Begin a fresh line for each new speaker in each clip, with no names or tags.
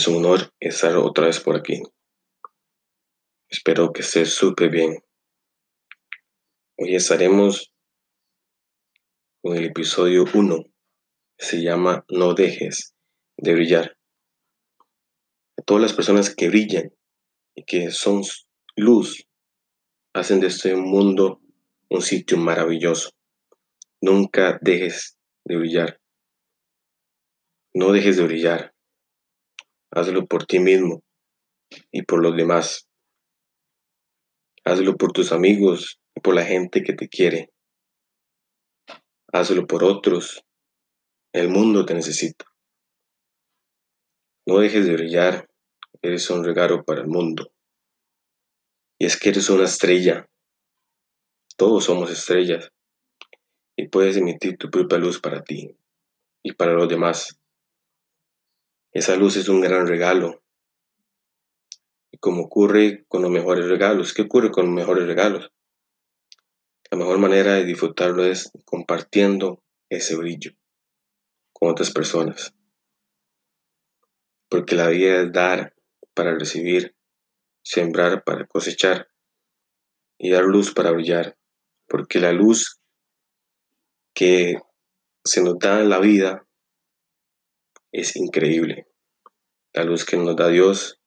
Es un honor estar otra vez por aquí. Espero que estés súper bien. Hoy estaremos con el episodio 1. Se llama No dejes de brillar. Todas las personas que brillan y que son luz, hacen de este mundo un sitio maravilloso. Nunca dejes de brillar. No dejes de brillar. Hazlo por ti mismo y por los demás. Hazlo por tus amigos y por la gente que te quiere. Hazlo por otros. El mundo te necesita. No dejes de brillar. Eres un regalo para el mundo. Y es que eres una estrella. Todos somos estrellas. Y puedes emitir tu propia luz para ti y para los demás. Esa luz es un gran regalo. Y como ocurre con los mejores regalos, ¿qué ocurre con los mejores regalos? La mejor manera de disfrutarlo es compartiendo ese brillo con otras personas. Porque la vida es dar para recibir, sembrar para cosechar y dar luz para brillar. Porque la luz que se nos da en la vida es increíble. La luz que nos da Dios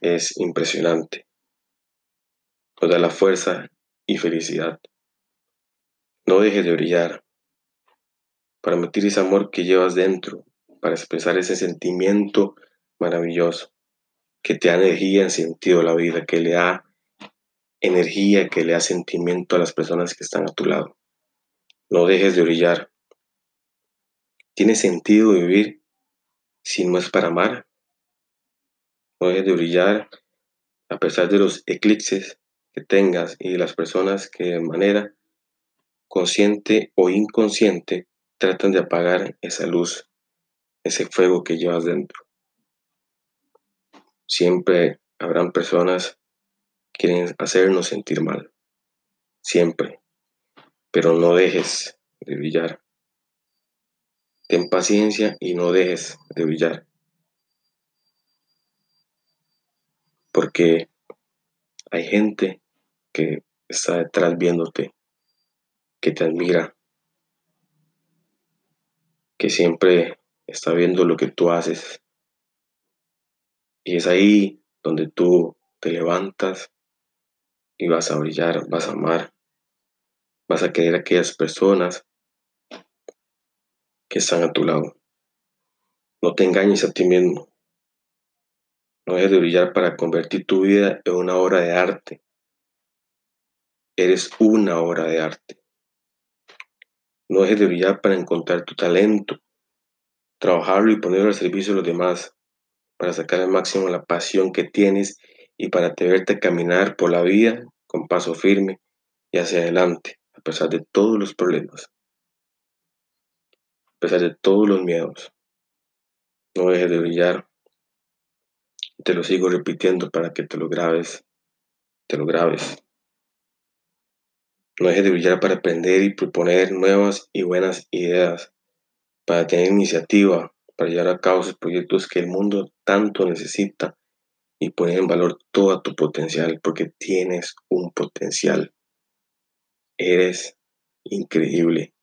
es impresionante. Nos da la fuerza y felicidad. No dejes de brillar para meter ese amor que llevas dentro, para expresar ese sentimiento maravilloso que te da energía en sentido a la vida, que le da energía, que le da sentimiento a las personas que están a tu lado. No dejes de brillar. ¿Tiene sentido vivir si no es para amar? No dejes de brillar a pesar de los eclipses que tengas y de las personas que de manera consciente o inconsciente tratan de apagar esa luz, ese fuego que llevas dentro. Siempre habrán personas que quieren hacernos sentir mal. Siempre. Pero no dejes de brillar. Ten paciencia y no dejes de brillar. Porque hay gente que está detrás viéndote, que te admira, que siempre está viendo lo que tú haces. Y es ahí donde tú te levantas y vas a brillar, vas a amar, vas a querer a aquellas personas que están a tu lado. No te engañes a ti mismo. No dejes de brillar para convertir tu vida en una obra de arte. Eres una obra de arte. No dejes de brillar para encontrar tu talento, trabajarlo y ponerlo al servicio de los demás, para sacar al máximo la pasión que tienes y para atreverte a caminar por la vida con paso firme y hacia adelante, a pesar de todos los problemas de todos los miedos. No dejes de brillar. Te lo sigo repitiendo para que te lo grabes. Te lo grabes. No dejes de brillar para aprender y proponer nuevas y buenas ideas, para tener iniciativa, para llevar a cabo esos proyectos que el mundo tanto necesita y poner en valor todo tu potencial, porque tienes un potencial. Eres increíble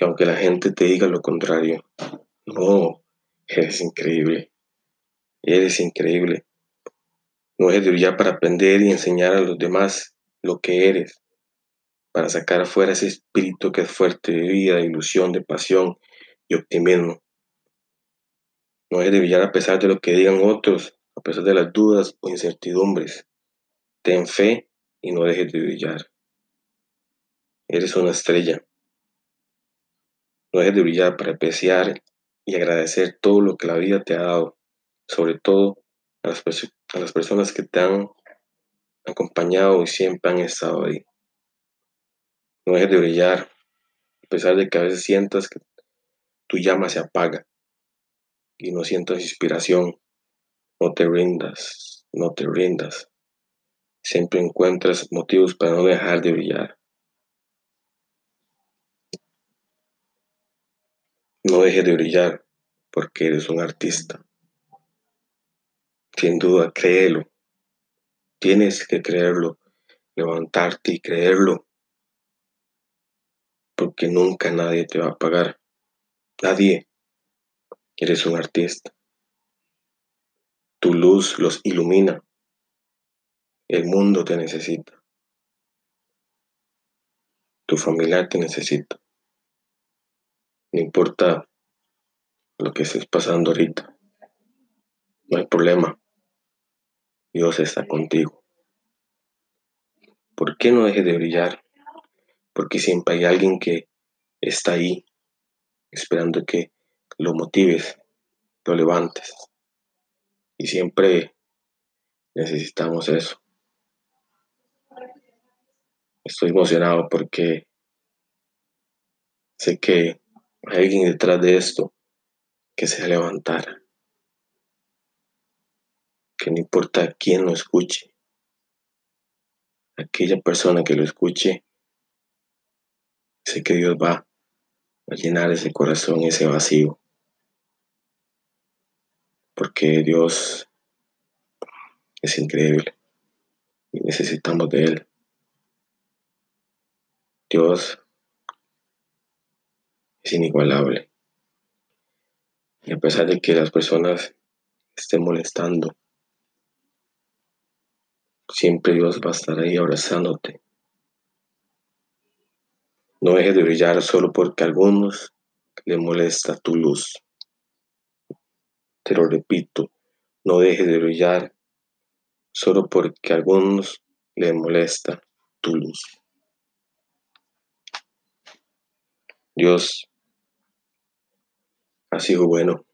que aunque la gente te diga lo contrario, no, eres increíble, eres increíble. No eres de brillar para aprender y enseñar a los demás lo que eres, para sacar afuera ese espíritu que es fuerte de vida, de ilusión, de pasión y optimismo. No eres de brillar a pesar de lo que digan otros, a pesar de las dudas o incertidumbres. Ten fe y no dejes de brillar. Eres una estrella. No dejes de brillar para apreciar y agradecer todo lo que la vida te ha dado, sobre todo a las, personas que te han acompañado y siempre han estado ahí. No dejes de brillar, a pesar de que a veces sientas que tu llama se apaga y no sientas inspiración. No te rindas, no te rindas. Siempre encuentras motivos para no dejar de brillar. No dejes de brillar porque eres un artista. Sin duda, créelo. Tienes que creerlo, levantarte y creerlo, porque nunca nadie te va a pagar. Nadie. Eres un artista. Tu luz los ilumina. El mundo te necesita. Tu familia te necesita. No importa lo que estés pasando ahorita. No hay problema. Dios está contigo. ¿Por qué no dejes de brillar? Porque siempre hay alguien que está ahí esperando que lo motives, lo levantes. Y siempre necesitamos eso. Estoy emocionado porque sé que alguien detrás de esto que se levantara. Que no importa quién lo escuche, aquella persona que lo escuche, sé que Dios va a llenar ese corazón, ese vacío. Porque Dios es increíble y necesitamos de Él. Dios es inigualable. Y a pesar de que las personas estén molestando, siempre Dios va a estar ahí abrazándote. No dejes de brillar solo porque a algunos le molesta tu luz. Te lo repito, no dejes de brillar solo porque a algunos le molesta tu luz. Dios ha sido bueno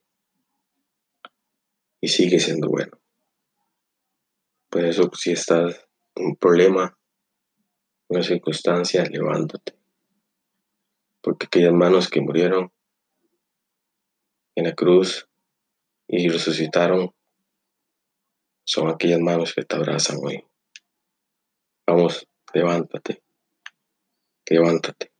y sigue siendo bueno. Por eso si estás en un problema, una circunstancia, levántate. Porque aquellas manos que murieron en la cruz y resucitaron son aquellas manos que te abrazan hoy. Vamos, levántate, levántate.